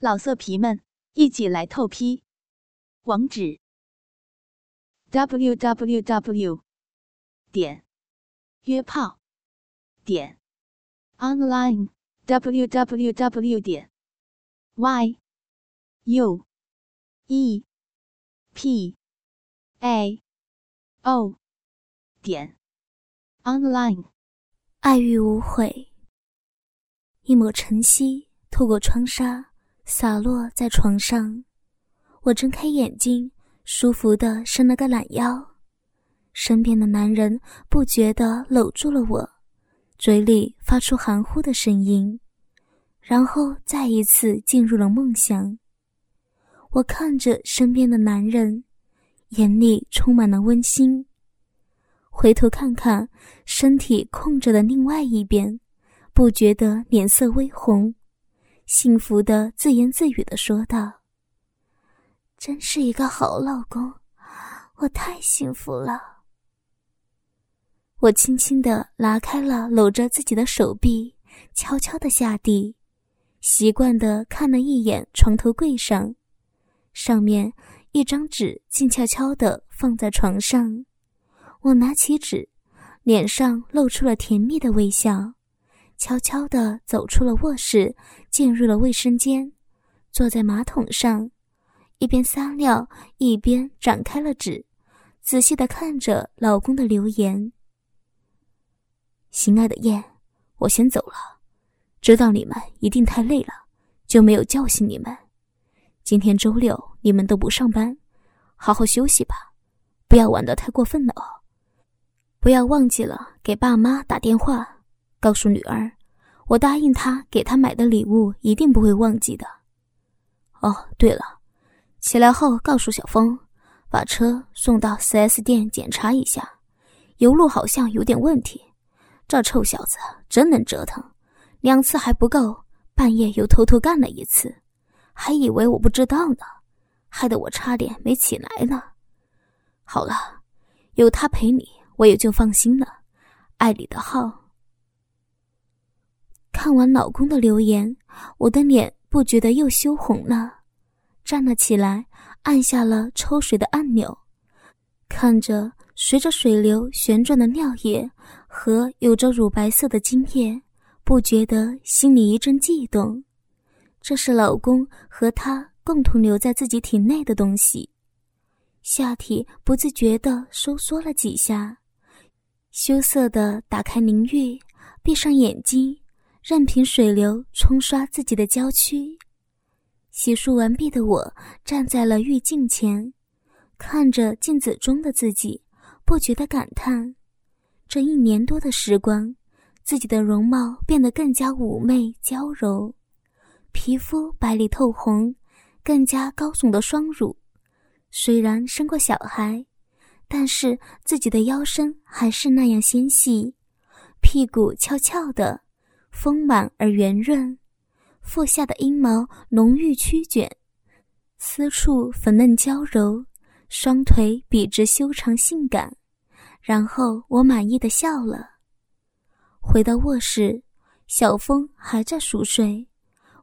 老色皮们，一起来透批！网址：w w w 点约炮点 online w w w 点 y u e p a o 点 online。爱欲无悔，一抹晨曦透过窗纱。洒落在床上，我睁开眼睛，舒服的伸了个懒腰。身边的男人不觉的搂住了我，嘴里发出含糊的声音，然后再一次进入了梦乡。我看着身边的男人，眼里充满了温馨。回头看看身体空着的另外一边，不觉得脸色微红。幸福的自言自语的说道：“真是一个好老公，我太幸福了。”我轻轻的拉开了搂着自己的手臂，悄悄的下地，习惯的看了一眼床头柜上，上面一张纸静悄悄的放在床上。我拿起纸，脸上露出了甜蜜的微笑。悄悄地走出了卧室，进入了卫生间，坐在马桶上，一边撒尿一边展开了纸，仔细地看着老公的留言。心爱的燕，我先走了，知道你们一定太累了，就没有叫醒你们。今天周六，你们都不上班，好好休息吧，不要玩得太过分了哦。不要忘记了给爸妈打电话。告诉女儿，我答应她给她买的礼物一定不会忘记的。哦，对了，起来后告诉小峰，把车送到 4S 店检查一下，油路好像有点问题。这臭小子真能折腾，两次还不够，半夜又偷偷干了一次，还以为我不知道呢，害得我差点没起来呢。好了，有他陪你，我也就放心了。爱你的号。看完老公的留言，我的脸不觉得又羞红了，站了起来，按下了抽水的按钮，看着随着水流旋转的尿液和有着乳白色的精液，不觉得心里一阵悸动。这是老公和他共同留在自己体内的东西，下体不自觉地收缩了几下，羞涩地打开淋浴，闭上眼睛。任凭水流冲刷自己的娇躯，洗漱完毕的我站在了浴镜前，看着镜子中的自己，不觉得感叹：这一年多的时光，自己的容貌变得更加妩媚娇柔，皮肤白里透红，更加高耸的双乳。虽然生过小孩，但是自己的腰身还是那样纤细，屁股翘翘的。丰满而圆润，腹下的阴毛浓郁曲卷，私处粉嫩娇柔，双腿笔直修长性感。然后我满意的笑了。回到卧室，小峰还在熟睡，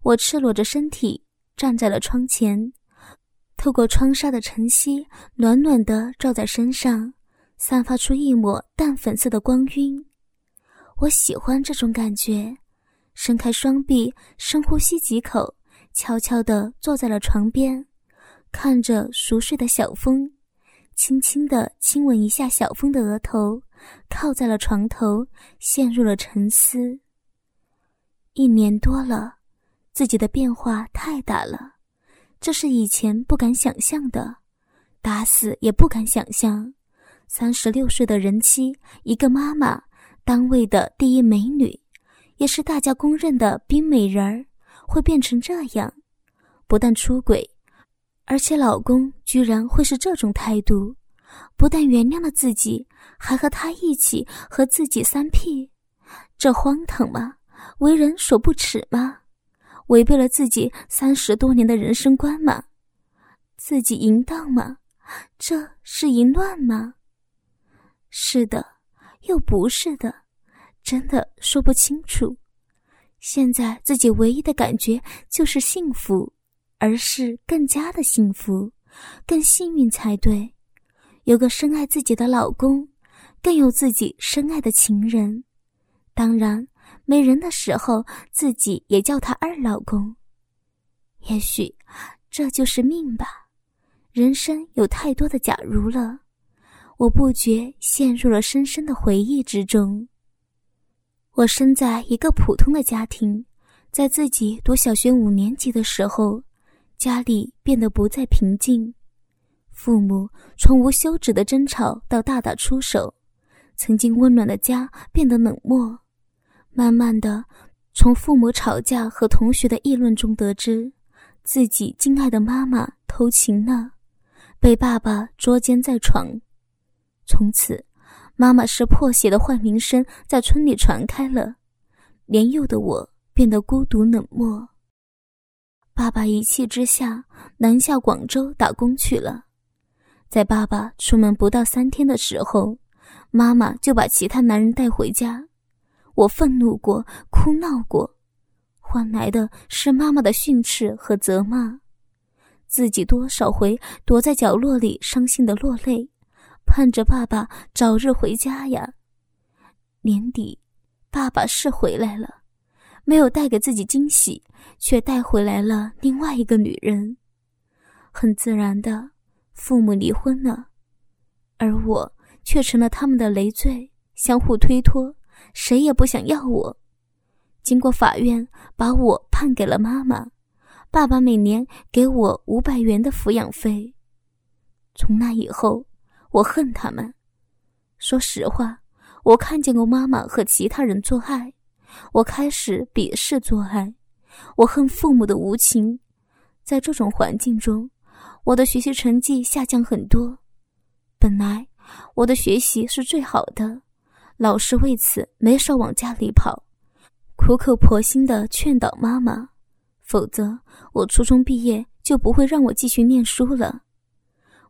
我赤裸着身体站在了窗前，透过窗纱的晨曦，暖暖的照在身上，散发出一抹淡粉色的光晕。我喜欢这种感觉。伸开双臂，深呼吸几口，悄悄地坐在了床边，看着熟睡的小峰，轻轻地亲吻一下小峰的额头，靠在了床头，陷入了沉思。一年多了，自己的变化太大了，这是以前不敢想象的，打死也不敢想象。三十六岁的人妻，一个妈妈，单位的第一美女。也是大家公认的冰美人儿，会变成这样，不但出轨，而且老公居然会是这种态度，不但原谅了自己，还和他一起和自己三 P，这荒唐吗？为人所不齿吗？违背了自己三十多年的人生观吗？自己淫荡吗？这是淫乱吗？是的，又不是的。真的说不清楚，现在自己唯一的感觉就是幸福，而是更加的幸福，更幸运才对。有个深爱自己的老公，更有自己深爱的情人。当然，没人的时候，自己也叫他二老公。也许，这就是命吧。人生有太多的假如了，我不觉陷入了深深的回忆之中。我生在一个普通的家庭，在自己读小学五年级的时候，家里变得不再平静，父母从无休止的争吵到大打出手，曾经温暖的家变得冷漠。慢慢的，从父母吵架和同学的议论中得知，自己敬爱的妈妈偷情了。被爸爸捉奸在床，从此，妈妈是破鞋的坏名声在村里传开了，年幼的我变得孤独冷漠。爸爸一气之下南下广州打工去了，在爸爸出门不到三天的时候，妈妈就把其他男人带回家，我愤怒过，哭闹过，换来的是妈妈的训斥和责骂。自己多少回躲在角落里伤心的落泪，盼着爸爸早日回家呀。年底，爸爸是回来了，没有带给自己惊喜，却带回来了另外一个女人。很自然的，父母离婚了，而我却成了他们的累赘，相互推脱，谁也不想要我。经过法院，把我判给了妈妈。爸爸每年给我五百元的抚养费。从那以后，我恨他们。说实话，我看见过妈妈和其他人做爱，我开始鄙视做爱。我恨父母的无情。在这种环境中，我的学习成绩下降很多。本来我的学习是最好的，老师为此没少往家里跑，苦口婆心的劝导妈妈。否则，我初中毕业就不会让我继续念书了。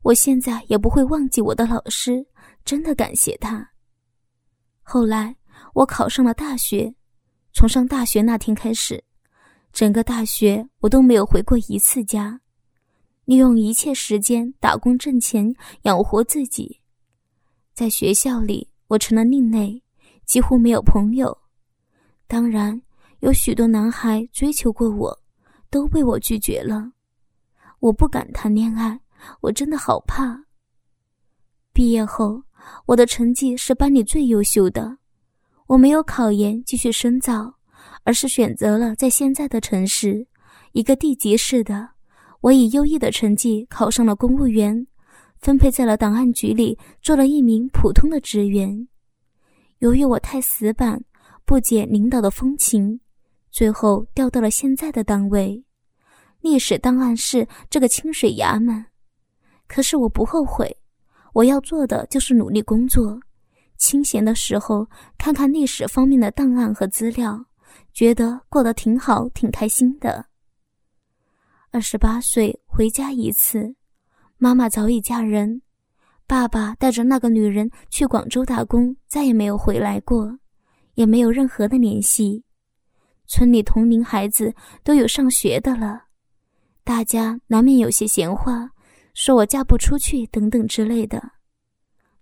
我现在也不会忘记我的老师，真的感谢他。后来我考上了大学，从上大学那天开始，整个大学我都没有回过一次家，利用一切时间打工挣钱养活自己。在学校里，我成了另类，几乎没有朋友。当然，有许多男孩追求过我。都被我拒绝了，我不敢谈恋爱，我真的好怕。毕业后，我的成绩是班里最优秀的，我没有考研继续深造，而是选择了在现在的城市，一个地级市的，我以优异的成绩考上了公务员，分配在了档案局里做了一名普通的职员。由于我太死板，不解领导的风情，最后调到了现在的单位。历史档案室这个清水衙门，可是我不后悔。我要做的就是努力工作，清闲的时候看看历史方面的档案和资料，觉得过得挺好，挺开心的。二十八岁回家一次，妈妈早已嫁人，爸爸带着那个女人去广州打工，再也没有回来过，也没有任何的联系。村里同龄孩子都有上学的了。大家难免有些闲话，说我嫁不出去等等之类的。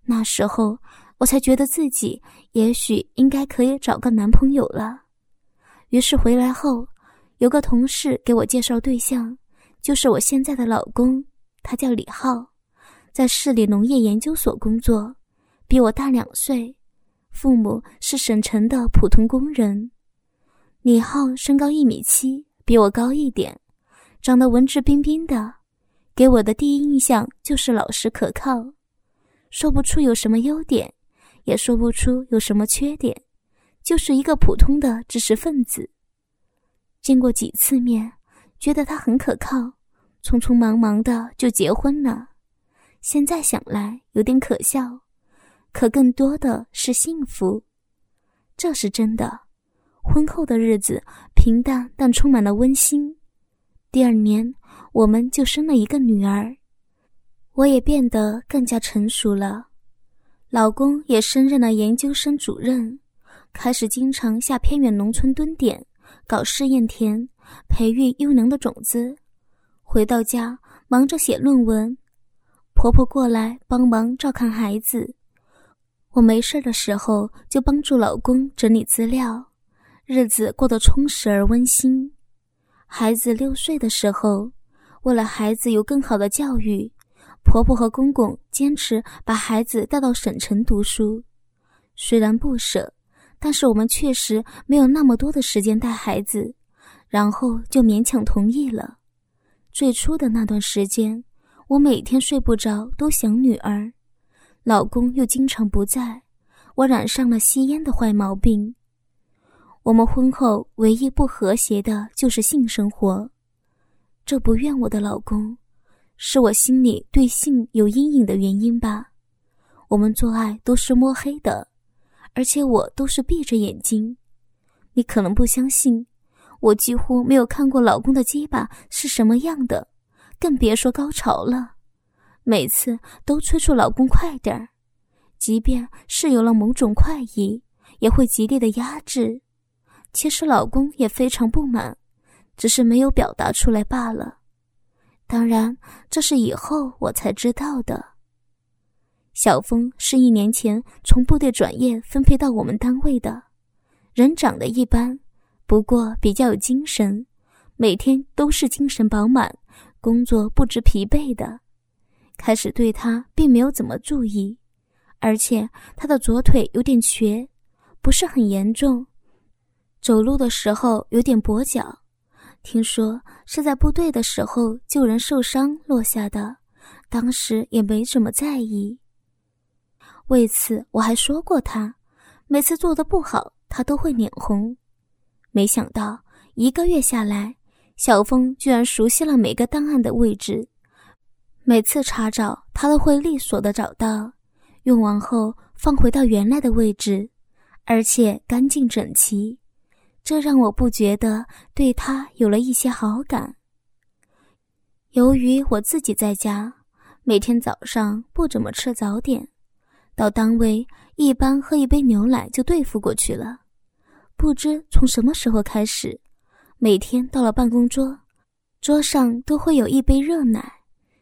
那时候我才觉得自己也许应该可以找个男朋友了。于是回来后，有个同事给我介绍对象，就是我现在的老公，他叫李浩，在市里农业研究所工作，比我大两岁，父母是省城的普通工人。李浩身高一米七，比我高一点。长得文质彬彬的，给我的第一印象就是老实可靠，说不出有什么优点，也说不出有什么缺点，就是一个普通的知识分子。见过几次面，觉得他很可靠，匆匆忙忙的就结婚了。现在想来有点可笑，可更多的是幸福，这是真的。婚后的日子平淡，但充满了温馨。第二年，我们就生了一个女儿，我也变得更加成熟了。老公也升任了研究生主任，开始经常下偏远农村蹲点，搞试验田，培育优良的种子。回到家忙着写论文，婆婆过来帮忙照看孩子。我没事的时候就帮助老公整理资料，日子过得充实而温馨。孩子六岁的时候，为了孩子有更好的教育，婆婆和公公坚持把孩子带到省城读书。虽然不舍，但是我们确实没有那么多的时间带孩子，然后就勉强同意了。最初的那段时间，我每天睡不着，都想女儿。老公又经常不在，我染上了吸烟的坏毛病。我们婚后唯一不和谐的就是性生活，这不怨我的老公，是我心里对性有阴影的原因吧。我们做爱都是摸黑的，而且我都是闭着眼睛。你可能不相信，我几乎没有看过老公的鸡巴是什么样的，更别说高潮了。每次都催促老公快点儿，即便是有了某种快意，也会极力的压制。其实老公也非常不满，只是没有表达出来罢了。当然，这是以后我才知道的。小峰是一年前从部队转业分配到我们单位的，人长得一般，不过比较有精神，每天都是精神饱满，工作不知疲惫的。开始对他并没有怎么注意，而且他的左腿有点瘸，不是很严重，走路的时候有点跛脚，听说是在部队的时候救人受伤落下的，当时也没怎么在意。为此我还说过他，每次做的不好他都会脸红，没想到一个月下来，小峰居然熟悉了每个档案的位置。每次查找，他都会利索的找到，用完后放回到原来的位置，而且干净整齐，这让我不觉得对他有了一些好感。由于我自己在家，每天早上不怎么吃早点，到单位一般喝一杯牛奶就对付过去了。不知从什么时候开始，每天到了办公桌，桌上都会有一杯热奶。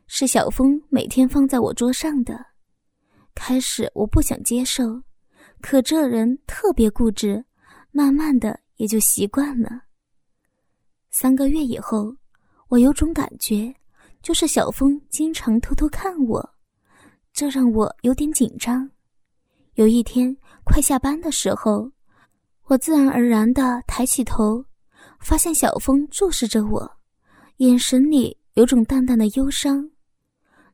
是小峰每天放在我桌上的。开始我不想接受，可这人特别固执，慢慢的也就习惯了。三个月以后，我有种感觉，就是小峰经常偷偷看我，这让我有点紧张。有一天快下班的时候，我自然而然的抬起头，发现小峰注视着我，眼神里有种淡淡的忧伤。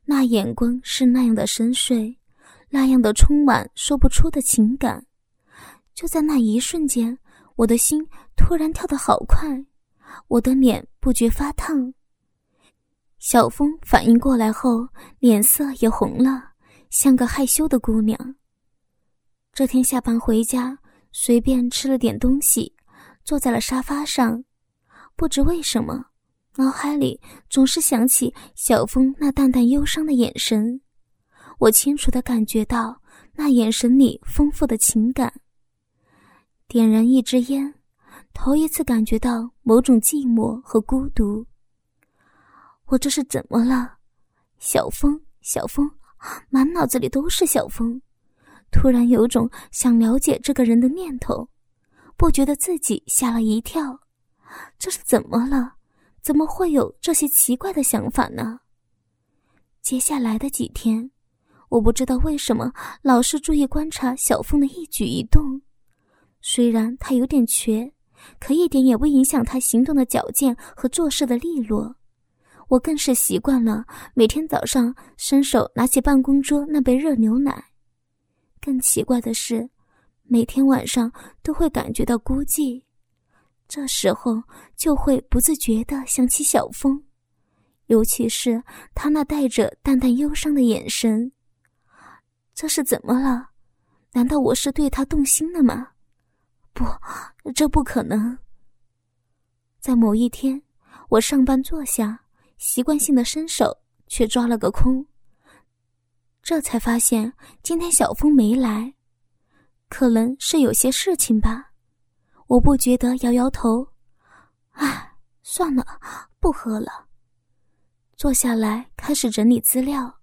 那眼光是那样的深邃，那样的充满说不出的情感。就在那一瞬间，我的心突然跳得好快，我的脸不觉发烫。小峰反应过来后，脸色也红了，像个害羞的姑娘。这天下班回家，随便吃了点东西，坐在了沙发上，不知为什么。脑海里总是想起小峰那淡淡忧伤的眼神，我清楚的感觉到那眼神里丰富的情感。点燃一支烟，头一次感觉到某种寂寞和孤独。我这是怎么了？小峰，小峰，满脑子里都是小峰。突然有种想了解这个人的念头，不觉得自己吓了一跳。这是怎么了？怎么会有这些奇怪的想法呢？接下来的几天，我不知道为什么老是注意观察小峰的一举一动。虽然他有点瘸，可一点也不影响他行动的矫健和做事的利落。我更是习惯了每天早上伸手拿起办公桌那杯热牛奶。更奇怪的是，每天晚上都会感觉到孤寂。这时候就会不自觉地想起小峰，尤其是他那带着淡淡忧伤的眼神。这是怎么了？难道我是对他动心了吗？不，这不可能。在某一天，我上班坐下，习惯性的伸手，却抓了个空。这才发现今天小峰没来，可能是有些事情吧。我不觉得，摇摇头，唉，算了，不喝了。坐下来开始整理资料，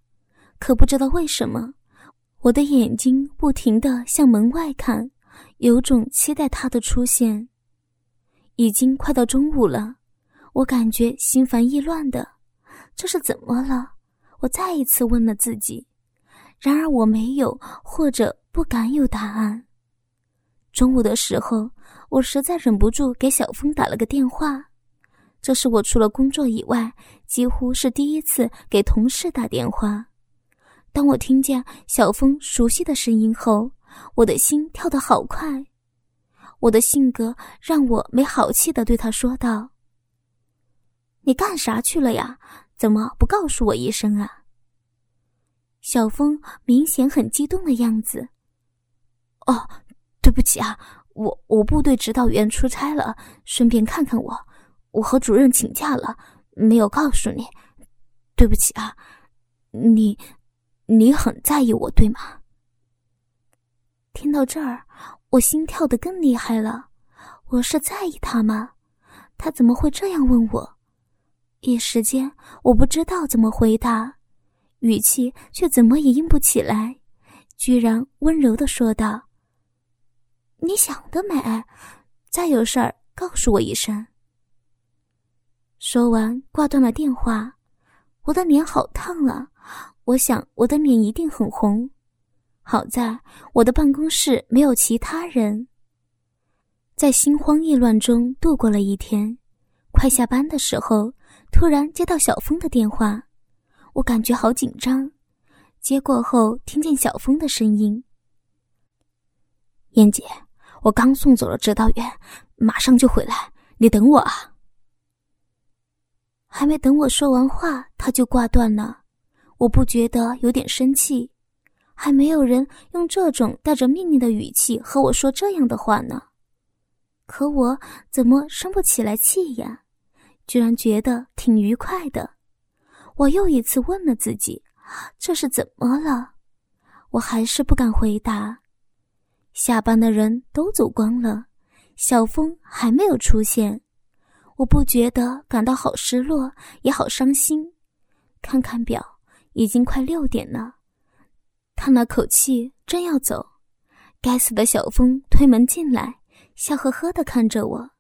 可不知道为什么，我的眼睛不停的向门外看，有种期待他的出现。已经快到中午了，我感觉心烦意乱的，这是怎么了？我再一次问了自己，然而我没有或者不敢有答案。中午的时候，我实在忍不住给小峰打了个电话，这是我除了工作以外，几乎是第一次给同事打电话。当我听见小峰熟悉的声音后，我的心跳得好快。我的性格让我没好气的对他说道：“你干啥去了呀？怎么不告诉我一声啊？”小峰明显很激动的样子。“哦，对不起啊，我我部队指导员出差了，顺便看看我。我和主任请假了，没有告诉你，对不起啊。你，你很在意我，对吗？”听到这儿。我心跳的更厉害了，我是在意他吗？他怎么会这样问我？一时间我不知道怎么回答，语气却怎么也硬不起来，居然温柔的说道：“你想得美，再有事儿告诉我一声。”说完挂断了电话，我的脸好烫啊！我想我的脸一定很红。好在我的办公室没有其他人，在心慌意乱中度过了一天。快下班的时候，突然接到小峰的电话，我感觉好紧张。接过后，听见小峰的声音：“燕姐，我刚送走了指导员，马上就回来，你等我啊。”还没等我说完话，他就挂断了。我不觉得有点生气。还没有人用这种带着命令的语气和我说这样的话呢，可我怎么生不起来气呀？居然觉得挺愉快的。我又一次问了自己：这是怎么了？我还是不敢回答。下班的人都走光了，小峰还没有出现，我不觉得感到好失落，也好伤心。看看表，已经快六点了。叹了口气，正要走，该死的小峰推门进来，笑呵呵的看着我。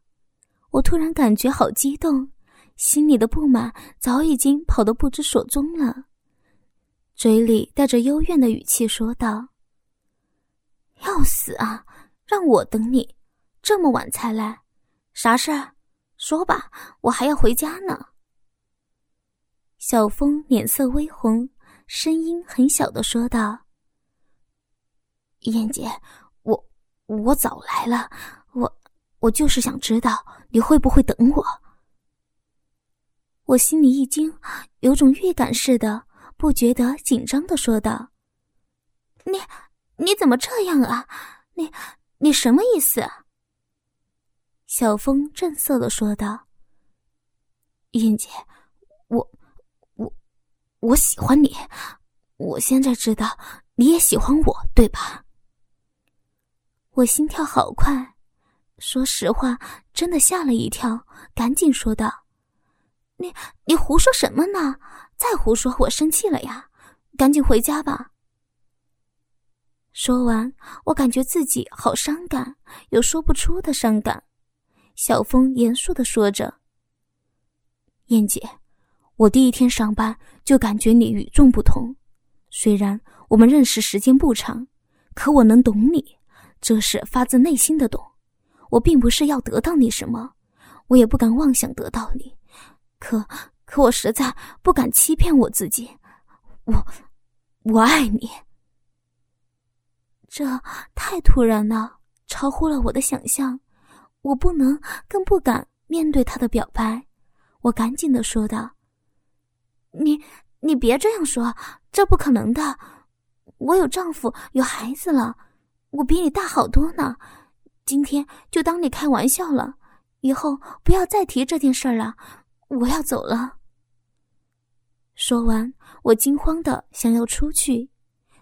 我突然感觉好激动，心里的不满早已经跑得不知所踪了，嘴里带着幽怨的语气说道：“要死啊！让我等你，这么晚才来，啥事儿？说吧，我还要回家呢。”小峰脸色微红，声音很小的说道。燕姐，我我早来了，我我就是想知道你会不会等我。我心里一惊，有种预感似的，不觉得紧张的说道：“你你怎么这样啊？你你什么意思？”小峰正色的说道：“燕姐，我我我喜欢你，我现在知道你也喜欢我，对吧？”我心跳好快，说实话，真的吓了一跳，赶紧说道：“你你胡说什么呢？再胡说，我生气了呀！赶紧回家吧。”说完，我感觉自己好伤感，有说不出的伤感。小峰严肃的说着：“燕姐，我第一天上班就感觉你与众不同，虽然我们认识时间不长，可我能懂你。”这是发自内心的懂，我并不是要得到你什么，我也不敢妄想得到你，可可我实在不敢欺骗我自己，我我爱你。这太突然了，超乎了我的想象，我不能更不敢面对他的表白，我赶紧的说道：“你你别这样说，这不可能的，我有丈夫有孩子了。”我比你大好多呢，今天就当你开玩笑了，以后不要再提这件事了。我要走了。说完，我惊慌的想要出去，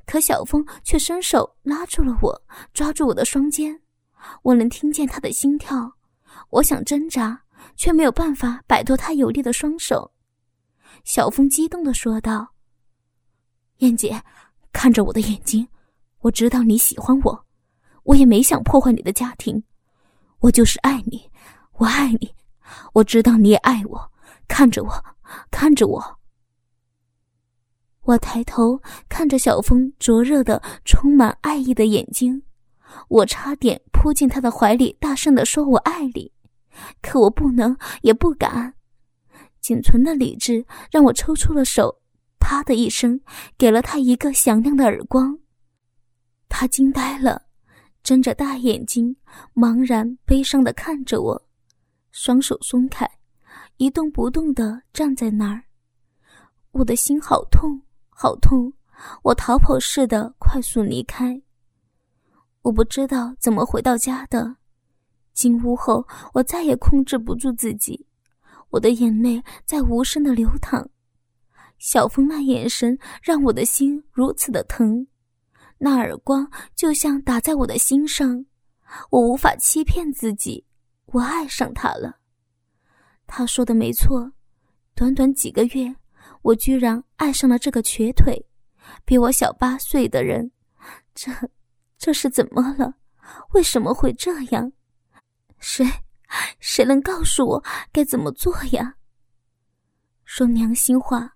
可小峰却伸手拉住了我，抓住我的双肩。我能听见他的心跳，我想挣扎，却没有办法摆脱他有力的双手。小峰激动的说道：“燕姐，看着我的眼睛，我知道你喜欢我，我也没想破坏你的家庭，我就是爱你，我爱你，我知道你也爱我。看着我，看着我。”我抬头看着小峰灼热的、充满爱意的眼睛，我差点扑进他的怀里，大声的说：“我爱你。”可我不能，也不敢。仅存的理智让我抽出了手，啪的一声，给了他一个响亮的耳光。他惊呆了，睁着大眼睛，茫然悲伤的看着我，双手松开，一动不动的站在那儿。我的心好痛。好痛！我逃跑似的快速离开。我不知道怎么回到家的。进屋后，我再也控制不住自己，我的眼泪在无声的流淌。小峰那眼神让我的心如此的疼，那耳光就像打在我的心上。我无法欺骗自己，我爱上他了。他说的没错，短短几个月。我居然爱上了这个瘸腿、比我小八岁的人，这，这是怎么了？为什么会这样？谁，谁能告诉我该怎么做呀？说良心话，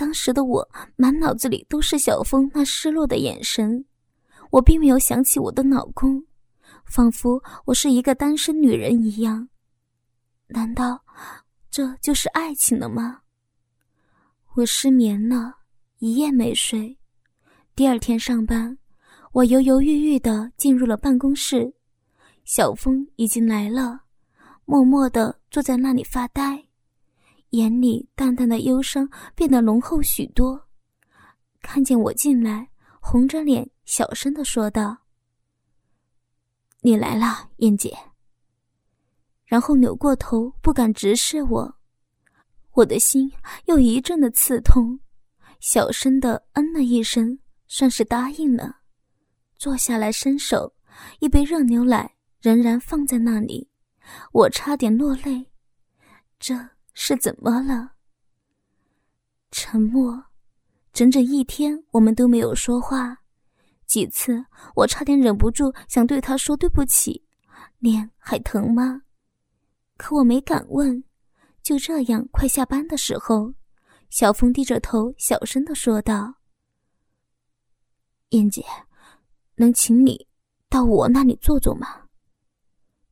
当时的我满脑子里都是小峰那失落的眼神，我并没有想起我的老公，仿佛我是一个单身女人一样。难道这就是爱情了吗？我失眠了，一夜没睡。第二天上班，我犹犹豫豫的进入了办公室。小峰已经来了，默默的坐在那里发呆，眼里淡淡的忧伤变得浓厚许多。看见我进来，红着脸小声的说道：“你来了，燕姐。”然后扭过头，不敢直视我。我的心又一阵的刺痛，小声的嗯了一声，算是答应了。坐下来伸手，一杯热牛奶仍然放在那里，我差点落泪。这是怎么了？沉默，整整一天，我们都没有说话。几次，我差点忍不住想对他说对不起。脸还疼吗？可我没敢问。就这样，快下班的时候，小峰低着头，小声的说道：“燕姐，能请你到我那里坐坐吗？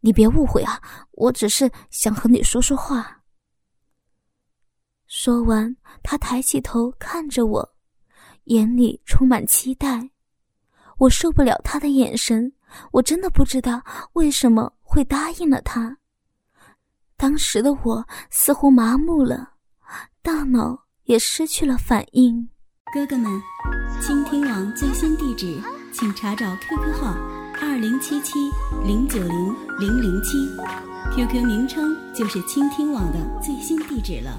你别误会啊，我只是想和你说说话。”说完，他抬起头看着我，眼里充满期待。我受不了他的眼神，我真的不知道为什么会答应了他。当时的我似乎麻木了，大脑也失去了反应。哥哥们，倾听网最新地址，请查找 QQ 号二零七七零九零零零七，QQ 名称就是倾听网的最新地址了。